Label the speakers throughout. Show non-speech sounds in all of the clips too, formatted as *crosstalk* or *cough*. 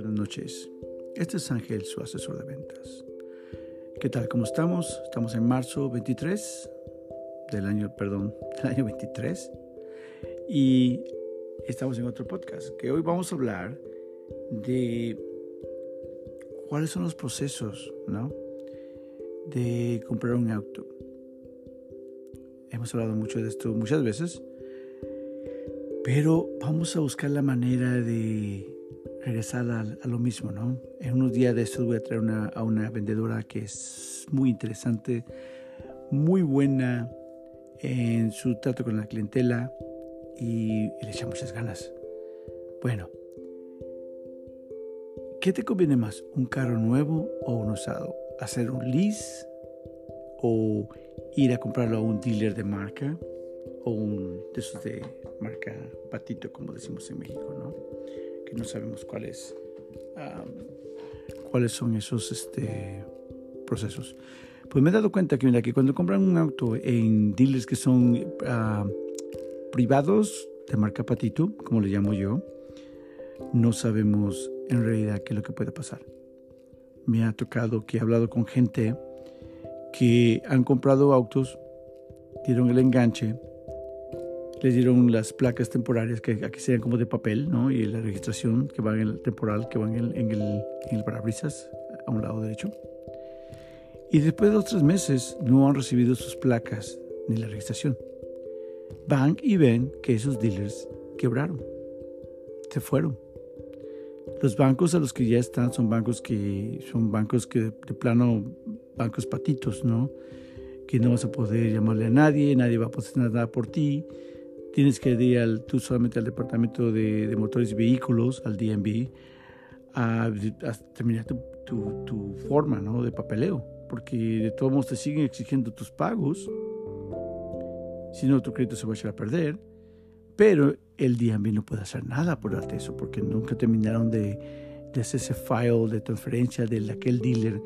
Speaker 1: buenas noches. Este es Ángel, su asesor de ventas. ¿Qué tal? ¿Cómo estamos? Estamos en marzo 23 del año, perdón, *laughs* del año 23 y estamos en otro podcast que hoy vamos a hablar de cuáles son los procesos, ¿no? De comprar un auto. Hemos hablado mucho de esto muchas veces, pero vamos a buscar la manera de regresar a, lo mismo, ¿no? En unos días de estos voy a traer a una vendedora que es muy interesante, muy buena en su trato con la clientela y, le echa muchas ganas. Bueno, ¿qué te conviene más? ¿Un carro nuevo o un usado? ¿Hacer un lease o ir a comprarlo a un dealer de marca o un de esos de marca patito, como decimos en México, ¿no? No sabemos cuáles cuáles son esos este, procesos. Pues me he dado cuenta que, mira, que cuando compran un auto en dealers que son privados de marca patito, como le llamo yo, no sabemos en realidad qué es lo que puede pasar. Me ha tocado que he hablado con gente que han comprado autos, dieron el enganche, les dieron las placas temporarias que aquí serían como de papel, ¿no? Y la registración que va en el temporal, que va en en el, en el parabrisas a un lado derecho. Y después de dos tres meses no han recibido sus placas ni la registración. Van y ven que esos dealers quebraron, se fueron. Los bancos a los que ya están son bancos que son bancos que de plano, bancos patitos, ¿no? Que no vas a poder llamarle a nadie, nadie va a poder hacer nada por ti. Tienes que ir al, tú solamente al departamento de, motores y vehículos, al DMV, a, terminar tu, tu, forma ¿no? de papeleo, porque de todos modos te siguen exigiendo tus pagos. Si no, tu crédito se va a echar a perder. Pero el DMV no puede hacer nada por darte eso, porque nunca terminaron de, de hacer ese file de transferencia de aquel dealer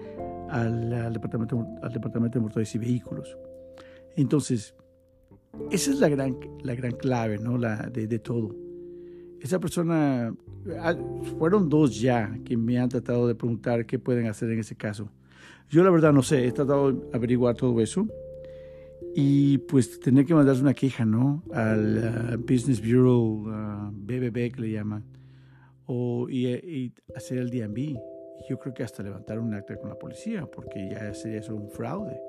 Speaker 1: al, departamento, al departamento de motores y vehículos. Entonces, esa es la gran, la gran clave ¿no? la, de, de todo. Esa persona, ah, fueron dos ya que me han tratado de preguntar qué pueden hacer en ese caso. Yo la verdad no sé, he tratado de averiguar todo eso y pues tenía que mandarse una queja, ¿no? Al ah, Business Bureau, BBB que le llaman, o, y, y hacer el DMV. Yo creo que hasta levantar un acta con la policía, porque ya sería eso un fraude.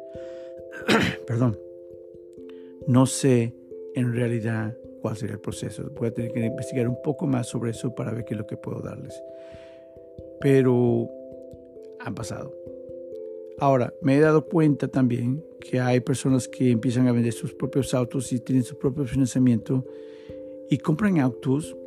Speaker 1: *clears throat* Perdón. No sé en realidad cuál sería el proceso. Voy a tener que investigar un poco más sobre eso para ver qué es lo que puedo darles. Pero han pasado. Ahora, me he dado cuenta también que hay personas que empiezan a vender sus propios autos y tienen su propio financiamiento y compran autos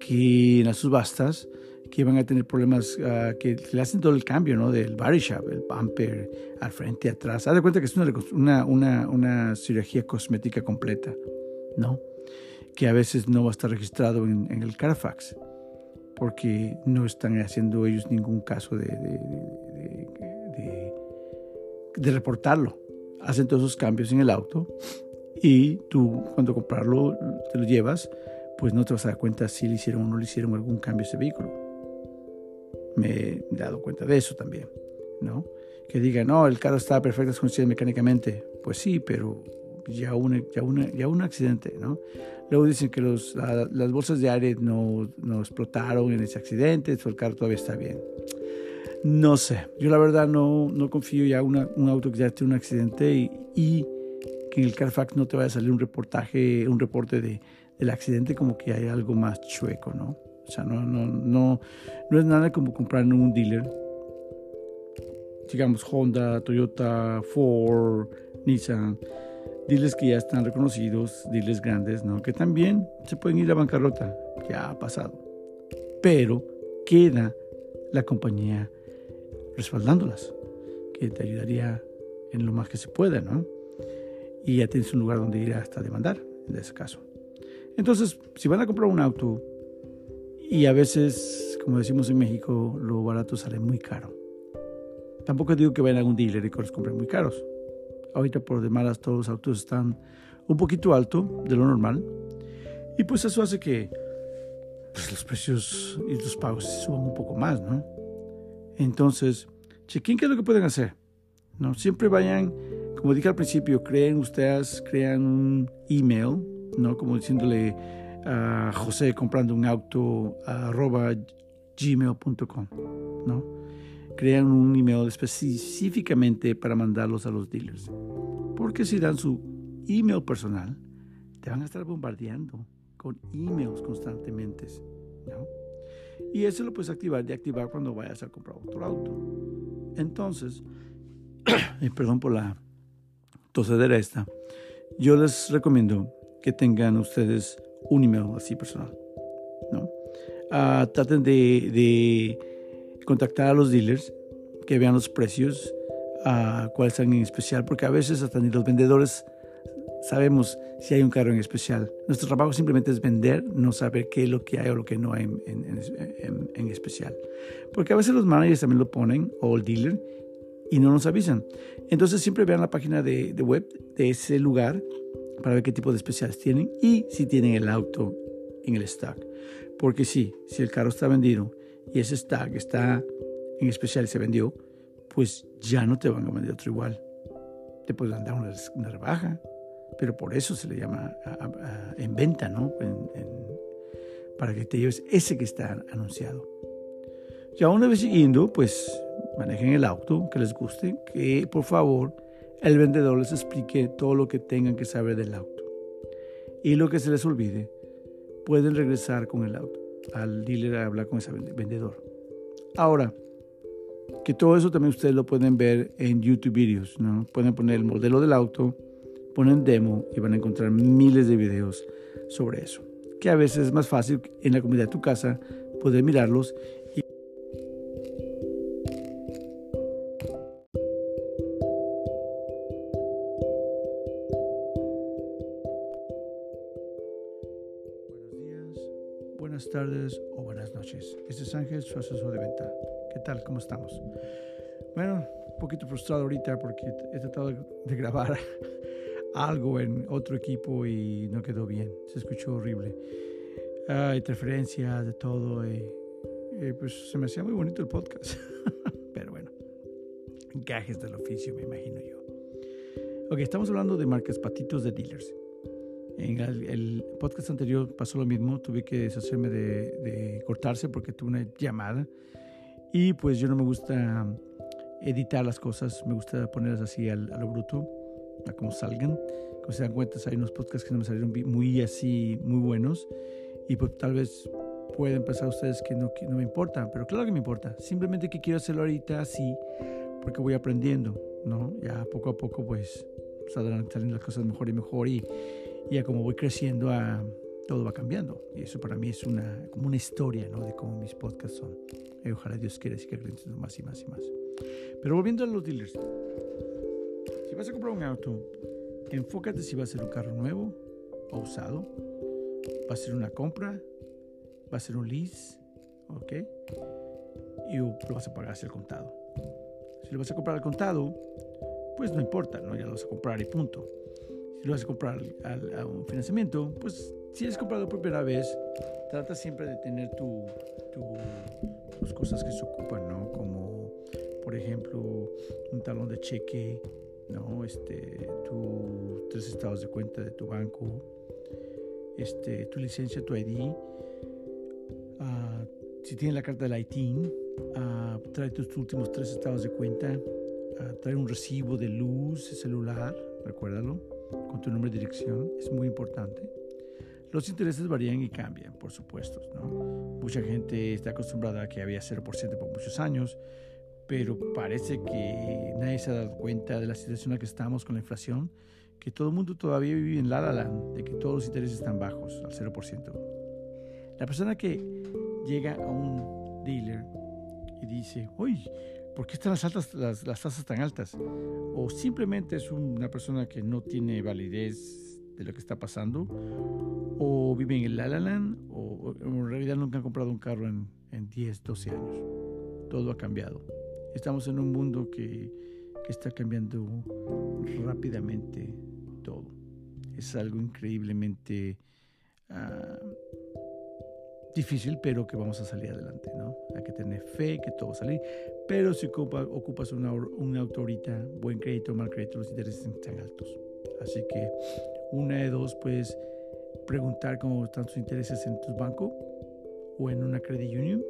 Speaker 1: que en las subastas que van a tener problemas, uh, que le hacen todo el cambio, ¿no? Del body el bumper, al frente, atrás. Haz de cuenta que es una, una, una, cirugía cosmética completa, ¿no? Que a veces no va a estar registrado en, el Carfax, porque no están haciendo ellos ningún caso de, de, de, de reportarlo. Hacen todos esos cambios en el auto y tú cuando comprarlo, te lo llevas, pues no te vas a dar cuenta si le hicieron o no le hicieron algún cambio a ese vehículo me he dado cuenta de eso también, ¿no? Que digan, no, el carro está en perfectas condiciones mecánicamente. Pues sí, pero ya un, ya una, ya un accidente, ¿no? Luego dicen que los, las bolsas de aire no, no explotaron en ese accidente, el carro todavía está bien. No sé, yo la verdad no, no confío ya en un auto que ya tiene un accidente y, y, que en el Carfax no te vaya a salir un reportaje, un reporte de, del accidente como que hay algo más chueco, ¿no? O sea, no, no, no, no es nada como comprar en un dealer. Digamos Honda, Toyota, Ford, Nissan. Dealers que ya están reconocidos, dealers grandes, ¿no? Que también se pueden ir a bancarrota. Ya ha pasado. Pero queda la compañía respaldándolas, que te ayudaría en lo más que se pueda, ¿no? Y ya tienes un lugar donde ir hasta demandar, en ese caso. Entonces, si van a comprar un auto y a veces, como decimos en México, lo barato sale muy caro. Tampoco digo que vayan a un dealer y que los compren muy caros. Ahorita por demás todos los autos están un poquito alto de lo normal. Y pues eso hace que pues los precios y los pagos suban un poco más, ¿no? Entonces, chequen qué es lo que pueden hacer. ¿no? Siempre vayan, como dije al principio, creen ustedes, crean un email, ¿no? Como diciéndole a José comprando un auto arroba gmail.com, ¿no? Crean un email específicamente para mandarlos a los dealers. Porque si dan su email personal, te van a estar bombardeando con emails constantemente, ¿no? Y eso lo puedes activar de activar cuando vayas a comprar otro auto. Entonces, *clears throat* perdón por la tosedera esta, yo les recomiendo que tengan ustedes un email así personal. ¿no? Ah, traten de, contactar a los dealers, que vean los precios, uh, cuáles están en especial, porque a veces hasta ni los vendedores sabemos si hay un carro en especial. Nuestro trabajo simplemente es vender, no saber qué es lo que hay o lo que no hay en, en especial. Porque a veces los managers también lo ponen, o el dealer, y no nos avisan. Entonces siempre vean la página de, de, web de ese lugar para ver qué tipo de especiales tienen y si tienen el auto en el stock. Porque sí, si el carro está vendido y ese stock está en especial se vendió, pues ya no te van a vender otro igual. Te pueden dar una, una rebaja, pero por eso se le llama en venta, ¿no? para que te lleves ese que está anunciado. Ya una vez yendo, pues manejen el auto, que les guste, que por favor el vendedor les explique todo lo que tengan que saber del auto. Y lo que se les olvide, pueden regresar con el auto al dealer a hablar con ese vendedor. Ahora, que todo eso también ustedes lo pueden ver en YouTube videos, ¿no? Pueden poner el modelo del auto, ponen demo y van a encontrar miles de videos sobre eso. Que a veces es más fácil en la comunidad de tu casa poder mirarlos buenas tardes o buenas noches. Este es Ángel, su asesor de venta. ¿Qué tal? ¿Cómo estamos? Bueno, un poquito frustrado ahorita porque he tratado de grabar *laughs* algo en otro equipo y no quedó bien. Se escuchó horrible. Hay interferencias de todo y, pues se me hacía muy bonito el podcast. *laughs* Pero bueno, gajes del oficio, me imagino yo. Ok, estamos hablando de marcas patitos de dealers. En el, podcast anterior pasó lo mismo, tuve que deshacerme de, cortarse porque tuve una llamada y pues yo no me gusta editar las cosas, me gusta ponerlas así a lo bruto, a como salgan. Como se dan cuenta, hay unos podcasts que no me salieron muy así, muy buenos y pues tal vez pueden pensar ustedes que no, que no me importa, pero claro que me importa. Simplemente que quiero hacerlo ahorita así porque voy aprendiendo, ¿no? Ya poco a poco pues saldrán saliendo las cosas mejor y mejor y y ya como voy creciendo, ah, todo va cambiando. Y eso para mí es una, como una historia ¿no? de cómo mis podcasts son. Y ojalá Dios quiera que creciendo más y más y más. Pero volviendo a los dealers. Si vas a comprar un auto, enfócate si va a ser un carro nuevo o usado. Va a ser una compra, va a ser un lease, ¿ok? Y lo vas a pagar hacia el contado. Si lo vas a comprar al contado, pues no importa, ¿no? Ya lo vas a comprar y punto lo vas a comprar a un financiamiento, pues si es comprado por primera vez, trata siempre de tener tu, tus cosas que se ocupan, ¿no? Como, por ejemplo, un talón de cheque, ¿no? Este, tus tres estados de cuenta de tu banco, este, tu licencia, tu ID. Ah, si tienes la carta del ITIN, uh, trae tus últimos tres estados de cuenta. Uh, trae un recibo de luz celular, recuérdalo con tu nombre y dirección, es muy importante. Los intereses varían y cambian, por supuesto. ¿no? Mucha gente está acostumbrada a que había 0% por muchos años, pero parece que nadie se ha dado cuenta de la situación en la que estamos con la inflación, que todo el mundo todavía vive en la la land, de que todos los intereses están bajos, al 0%. La persona que llega a un dealer y dice, oye, ¿por qué están las, altas, las, tasas tan altas? O simplemente es una persona que no tiene validez de lo que está pasando, o vive en el La o, en realidad nunca han comprado un carro en, en 10, 12 años. Todo ha cambiado. Estamos en un mundo que, que está cambiando rápidamente todo. Es algo increíblemente uh, difícil, pero que vamos a salir adelante, ¿no? Hay que tener fe que todo va a salir. Pero si ocupas una, una auto ahorita, buen crédito, mal crédito, los intereses están altos. Así que una de dos, puedes preguntar cómo están tus intereses en tu banco o en una credit union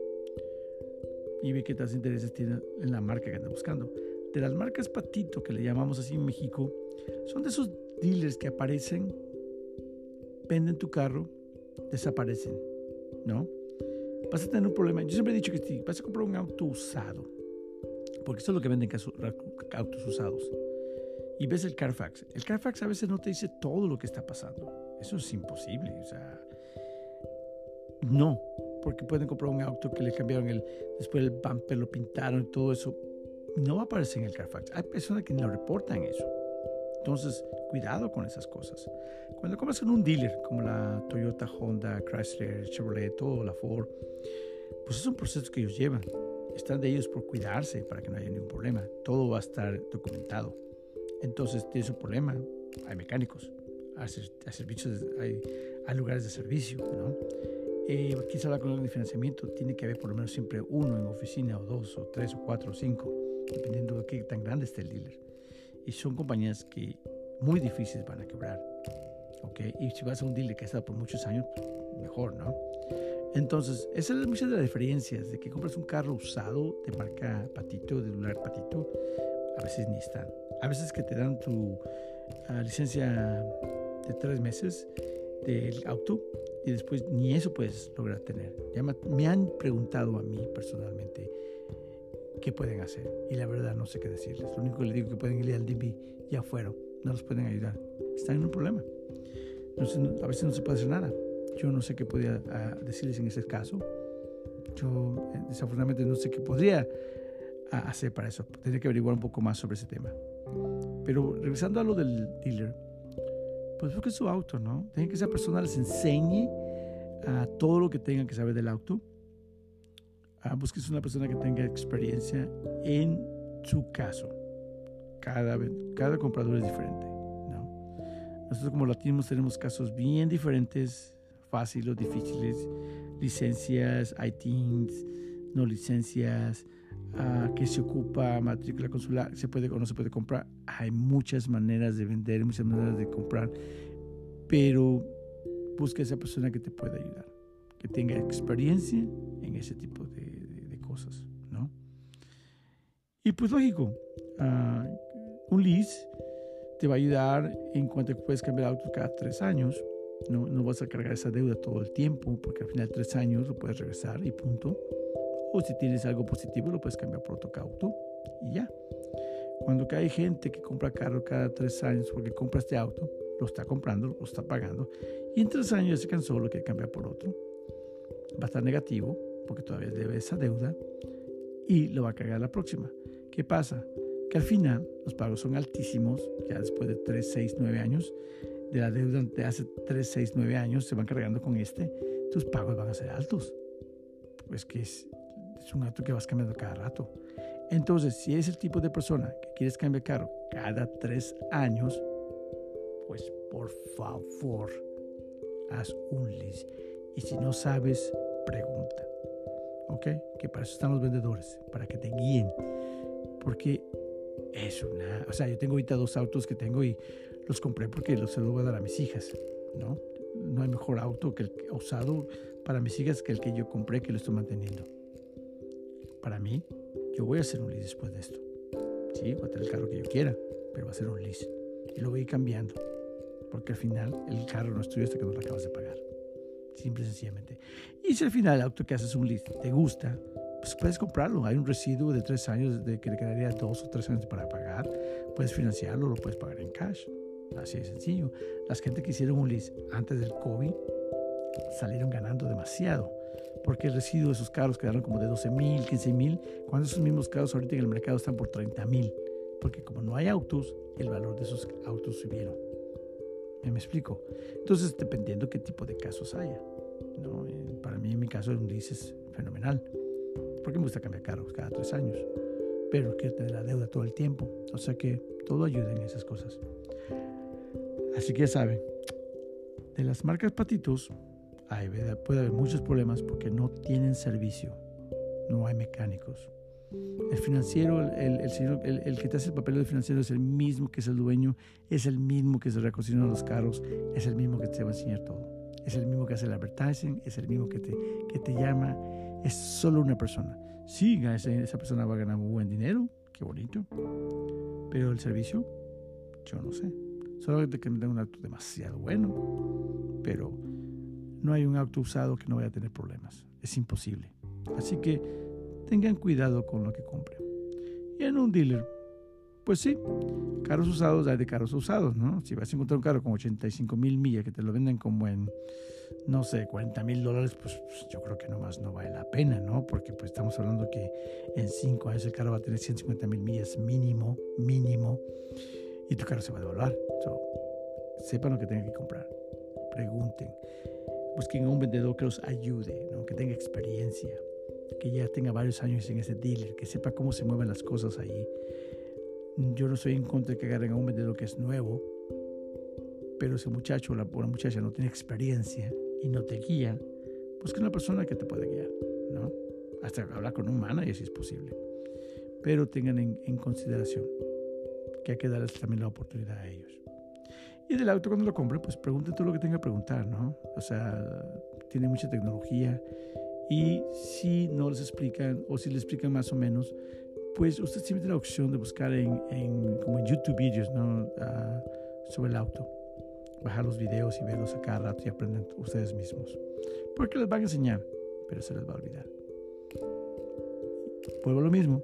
Speaker 1: y ve qué tantos intereses tiene en la marca que andas buscando. De las marcas patito, que le llamamos así en México, son de esos dealers que aparecen, venden tu carro, desaparecen, ¿no? Vas a tener un problema. Yo siempre he dicho que si vas a comprar un auto usado, porque eso es lo que venden autos usados, y ves el Carfax. El Carfax a veces no te dice todo lo que está pasando. Eso es imposible. O sea, no, porque pueden comprar un auto que le cambiaron el, después el bumper, lo pintaron y todo eso. No va a aparecer en el Carfax. Hay personas que no reportan eso. Entonces, cuidado con esas cosas. Cuando compras en un dealer, como la Toyota, Honda, Chrysler, Chevrolet, todo, la Ford, pues es un proceso que ellos llevan. Están de ellos por cuidarse para que no haya ningún problema. Todo va a estar documentado. Entonces, tienes un problema. Hay mecánicos, hay, servicios, hay, hay lugares de servicio, ¿no? Eh, quizá la columna de financiamiento tiene que haber por lo menos siempre uno en oficina, o dos, o tres, o cuatro, o cinco, dependiendo de qué tan grande esté el dealer. Y son compañías que muy difíciles van a quebrar. ¿okay? Y si vas a un que ha estado por muchos años, mejor, ¿no? Entonces, esa es muchas de las diferencias de que compras un carro usado de marca Patito, de lugar Patito, a veces ni están. A veces que te dan tu ah, licencia de tres meses del auto y después ni eso puedes lograr tener. Ya me han preguntado a mí personalmente qué pueden hacer y la verdad no sé qué decirles. Lo único que les digo que pueden ir al DB ya fueron, no los pueden ayudar. Están en un problema. a veces no se puede hacer nada. Yo no sé qué podría ah, decirles en ese caso. Yo eh, desafortunadamente no sé qué podría ah, hacer para eso. Tendría que averiguar un poco más sobre ese tema. Pero regresando a lo del dealer, pues busque su auto, ¿no? Tienen que esa persona les enseñe a todo lo que tengan que saber del auto. Ah, busques una persona que tenga experiencia en su caso. Cada, comprador es diferente, ¿no? Nosotros como latinos tenemos casos bien diferentes, fáciles difíciles, licencias, ITINs, no licencias, que se ocupa matrícula consular, se puede o no se puede comprar. Hay muchas maneras de vender, muchas maneras de comprar, pero busca esa persona que te pueda ayudar, que tenga experiencia en ese tipo de, cosas, ¿no? Y pues lógico, uh, un lease te va a ayudar en cuanto puedes cambiar auto cada tres años. No, no vas a cargar esa deuda todo el tiempo, porque al final tres años lo puedes regresar y punto. O si tienes algo positivo, lo puedes cambiar por otro auto y ya. Cuando hay gente que compra carro cada tres años porque compra este auto, lo está comprando, lo está pagando, y en tres años se cansó, lo quiere cambiar por otro, va a estar negativo porque todavía debe esa deuda y lo va a cargar la próxima. ¿Qué pasa? Que al final los pagos son altísimos, ya después de 3, 6, 9 años, de la deuda de hace 3, 6, 9 años se van cargando con este, tus pagos van a ser altos. Pues que es es un auto que vas cambiando cada rato. Entonces, si es el tipo de persona que quieres cambiar carro cada tres años, pues por favor, haz un list. Y si no sabes, pregunta. ¿Ok? Que para eso están los vendedores, para que te guíen. Porque es una... O sea, yo tengo ahorita dos autos que tengo y los compré porque los se los voy a dar a mis hijas, ¿no? No hay mejor auto que el usado para mis hijas que el que yo compré que lo estoy manteniendo para mí, yo voy a hacer un lease después de esto. Sí, voy a tener el carro que yo quiera, pero va a ser un lease. Y lo voy a ir cambiando. Porque al final el carro no es tuyo hasta que no lo acabas de pagar. Simple y sencillamente. Y si al final el auto que haces un lease te gusta, pues puedes comprarlo. Hay un residuo de tres años de que le quedaría dos o tres años para pagar. Puedes financiarlo, lo puedes pagar en cash. Así de sencillo. Las gente que hicieron un lease antes del COVID salieron ganando demasiado porque el residuo de esos carros quedaron como de 12 mil, 15 mil, cuando esos mismos carros ahorita en el mercado están por 30 mil, porque como no hay autos, el valor de esos autos subieron. ¿Me, explico? Entonces, dependiendo qué tipo de casos haya. ¿No? Para mí, en mi caso, un lease es fenomenal, porque me gusta cambiar carros cada tres años, pero quiero tener la deuda todo el tiempo, o sea que todo ayuda en esas cosas. Así que ya saben, de las marcas patitos, hay, puede haber muchos problemas porque no tienen servicio, no hay mecánicos. El financiero, el, el, señor, el, que te hace el papel de financiero es el mismo que es el dueño, es el mismo que se recocina los carros, es el mismo que te va a enseñar todo. Es el mismo que hace el advertising, es el mismo que te, que te llama, es solo una persona. Sí, esa, persona va a ganar muy buen dinero, qué bonito, pero el servicio, yo no sé. Solamente que me den un auto demasiado bueno, pero no hay un auto usado que no vaya a tener problemas. Es imposible. Así que tengan cuidado con lo que compren. Y en un dealer, pues sí, carros usados hay de carros usados, ¿no? Si vas a encontrar un carro con 85 mil millas que te lo venden como en, no sé, 40 mil dólares, pues, pues, yo creo que nomás no vale la pena, ¿no? Porque pues estamos hablando que en 5 años el carro va a tener 150 mil millas mínimo, mínimo, y tu carro se va a devaluar. sepan lo que tengan que comprar. Pregunten. Busquen a un vendedor que los ayude, ¿no? que tenga experiencia que ya tenga varios años en ese dealer, que sepa cómo se mueven las cosas ahí. Yo no estoy en contra de que agarren a un vendedor que es nuevo, pero ese muchacho o la, muchacha no tiene experiencia y no te guía, busca una persona que te pueda guiar, ¿no? Hasta hablar con un manager si es posible. Pero tengan en, en consideración que hay que darles también la oportunidad a ellos. Y del auto cuando lo compre, pues pregunten todo lo que tenga que preguntar, ¿no? O sea, tiene mucha tecnología y si no les explican o si les explican más o menos, pues usted siempre tiene la opción de buscar en, como en YouTube videos ¿no? Ah, sobre el auto. Bajar los videos y verlos a cada rato y aprenden ustedes mismos. Porque les van a enseñar, pero se les va a olvidar. Vuelvo a lo mismo.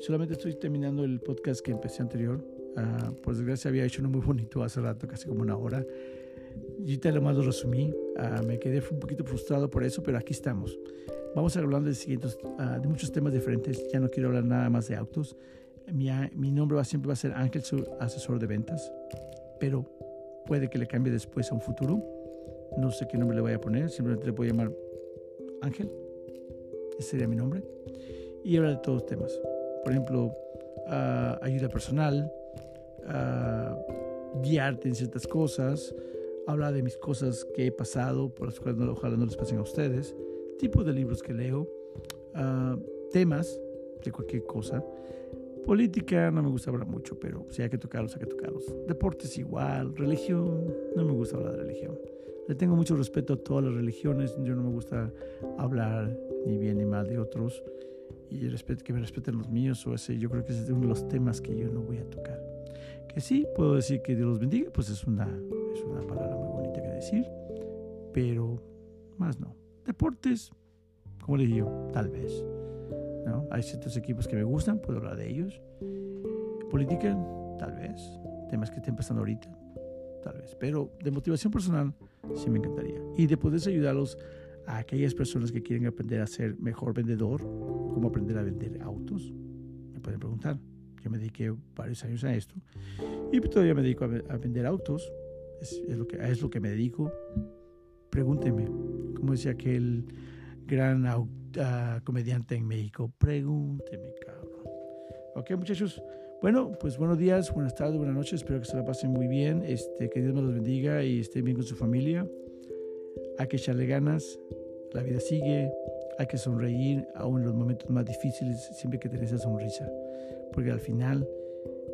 Speaker 1: Solamente estoy terminando el podcast que empecé anterior. Uh, por desgracia había hecho uno muy bonito hace rato, casi como una hora. Y te lo más lo resumí. Ah, me quedé un poquito frustrado por eso, pero aquí estamos. Vamos a hablar de, siguientes, ah, de muchos temas diferentes. Ya no quiero hablar nada más de autos. Mi, mi nombre va, siempre va a ser Ángel, su asesor de ventas, pero puede que le cambie después a un futuro. No sé qué nombre le voy a poner, simplemente le voy a llamar Ángel. Ese sería mi nombre. Y hablar de todos los temas. Por ejemplo, uh, ayuda personal, guiarte en ciertas cosas, habla de mis cosas que he pasado, por las cuales no, ojalá no les pasen a ustedes, tipo de libros que leo, uh, temas de cualquier cosa. Política no me gusta hablar mucho, pero si hay que tocarlos, hay que tocarlos. Deportes igual, religión, no me gusta hablar de religión. Le tengo mucho respeto a todas las religiones, yo no me gusta hablar ni bien ni mal de otros y respeto, que me respeten los míos o ese, yo creo que ese es uno de los temas que yo no voy a tocar. Que sí, puedo decir que Dios los bendiga, pues es una, es una palabra muy bonita que decir, pero más no. Deportes, como le digo, tal vez. ¿no? Hay ciertos equipos que me gustan, puedo hablar de ellos. Política, tal vez. Temas que estén pasando ahorita, tal vez. Pero de motivación personal, sí me encantaría. Y de poder ayudarlos a aquellas personas que quieren aprender a ser mejor vendedor, cómo aprender a vender autos, me pueden preguntar. Yo me dediqué varios años a esto y todavía me dedico a, vender autos. Es, lo que, es lo que me dedico. Pregúnteme, como decía aquel gran uh, comediante en México, pregúnteme, cabrón. Ok, muchachos. Bueno, pues buenos días, buenas tardes, buenas noches. Espero que se la pasen muy bien. Este, que Dios me los bendiga y estén bien con su familia. Hay que echarle ganas. La vida sigue. Hay que sonreír aún en los momentos más difíciles, siempre que tener esa sonrisa porque al final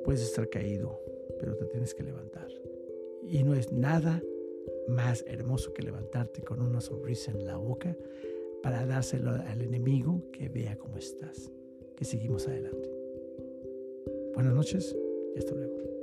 Speaker 1: puedes estar caído, pero te tienes que levantar. Y no es nada más hermoso que levantarte con una sonrisa en la boca para dárselo al enemigo que vea cómo estás. Que seguimos adelante. Buenas noches y hasta luego.